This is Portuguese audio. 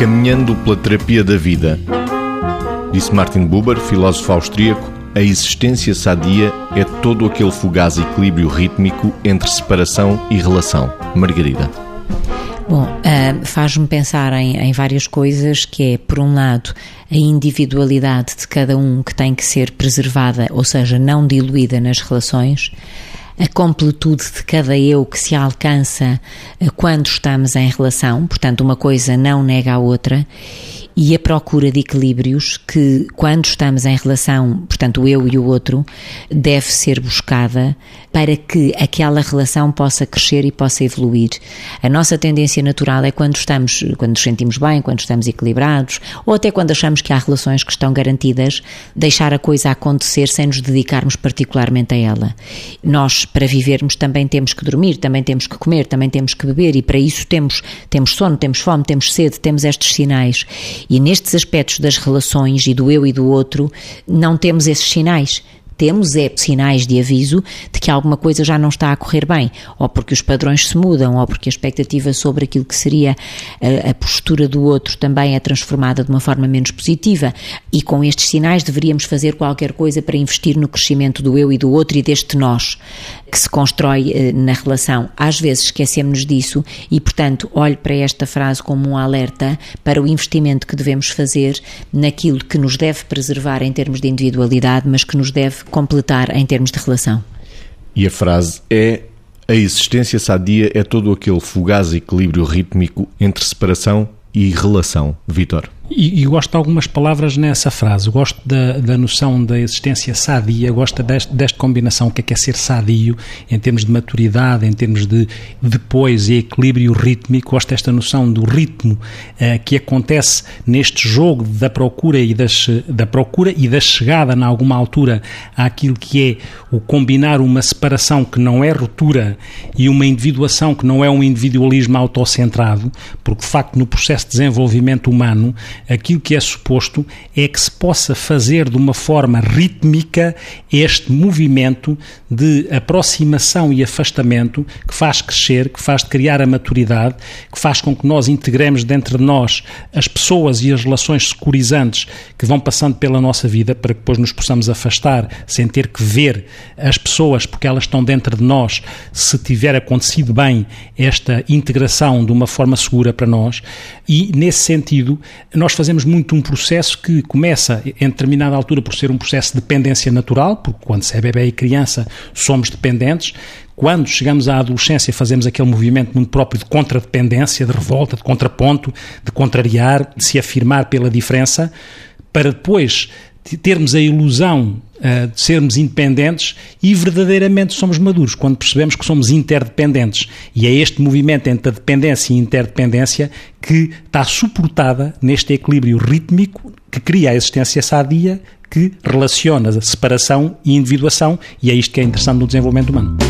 Caminhando pela terapia da vida. Disse Martin Buber, filósofo austríaco, a existência sadia é todo aquele fugaz equilíbrio rítmico entre separação e relação. Margarida. Bom, uh, faz-me pensar em, em, várias coisas, que é, por um lado, a individualidade de cada um que tem que ser preservada, ou seja, não diluída nas relações, a completude de cada eu que se alcança eh, quando estamos em relação, portanto, uma coisa não nega a outra, e a procura de equilíbrios que, quando estamos em relação, portanto, eu e o outro, deve ser buscada para que aquela relação possa crescer e possa evoluir. A nossa tendência natural é quando estamos, quando nos sentimos bem, quando estamos equilibrados, ou até quando achamos que há relações que estão garantidas, deixar a coisa acontecer sem nos dedicarmos particularmente a ela. Nós, para vivermos, também temos que dormir, também temos que comer, também temos que beber e para isso temos, temos sono, temos fome, temos sede, temos estes sinais. E nestes aspectos das relações e do eu e do outro, não temos esses sinais temos é sinais de aviso de que alguma coisa já não está a correr bem, ou porque os padrões se mudam, ou porque a expectativa sobre aquilo que seria a, a postura do outro também é transformada de uma forma menos positiva. E com estes sinais deveríamos fazer qualquer coisa para investir no crescimento do eu e do outro e deste nós que se constrói eh, na relação. Às vezes esquecemos disso e, portanto, olho para esta frase como um alerta para o investimento que devemos fazer naquilo que nos deve preservar em termos de individualidade, mas que nos deve completar em termos de relação. E a frase é: a existência sadia é todo aquele fugaz equilíbrio rítmico entre separação e relação. Vitor. E, e, gosto de algumas palavras nessa frase. Gosto da, da noção da existência sadia, gosto deste, desta combinação, o que é, que é ser sadio, em termos de maturidade, em termos de depois e equilíbrio rítmico. Gosto desta noção do ritmo eh, que acontece neste jogo da procura e das, da procura e da chegada, em alguma altura, àquilo que é o combinar uma separação que não é ruptura e uma individuação que não é um individualismo autocentrado, porque de facto no processo de desenvolvimento humano aquilo que é suposto é que se possa fazer de uma forma rítmica este movimento de aproximação e afastamento que faz crescer, que faz criar a maturidade, que faz com que nós integremos dentro de nós as pessoas e as relações securizantes que vão passando pela nossa vida para que depois nos possamos afastar sem ter que ver as pessoas porque elas estão dentro de nós, se tiver acontecido bem esta integração de uma forma segura para nós. E nesse sentido, nós fazemos muito um processo que começa em determinada altura por ser um processo de dependência natural, porque quando se é bebê e criança somos dependentes, quando chegamos à adolescência fazemos aquele movimento muito próprio de contradependência, de revolta, de contraponto, de contrariar, de se afirmar pela diferença, para depois termos a ilusão uh, de sermos independentes e verdadeiramente somos maduros quando percebemos que somos interdependentes. E é este movimento entre a dependência e a interdependência que está suportada neste equilíbrio rítmico que cria a existência sadia que relaciona separação e individuação, e é isto que é interessante no desenvolvimento humano.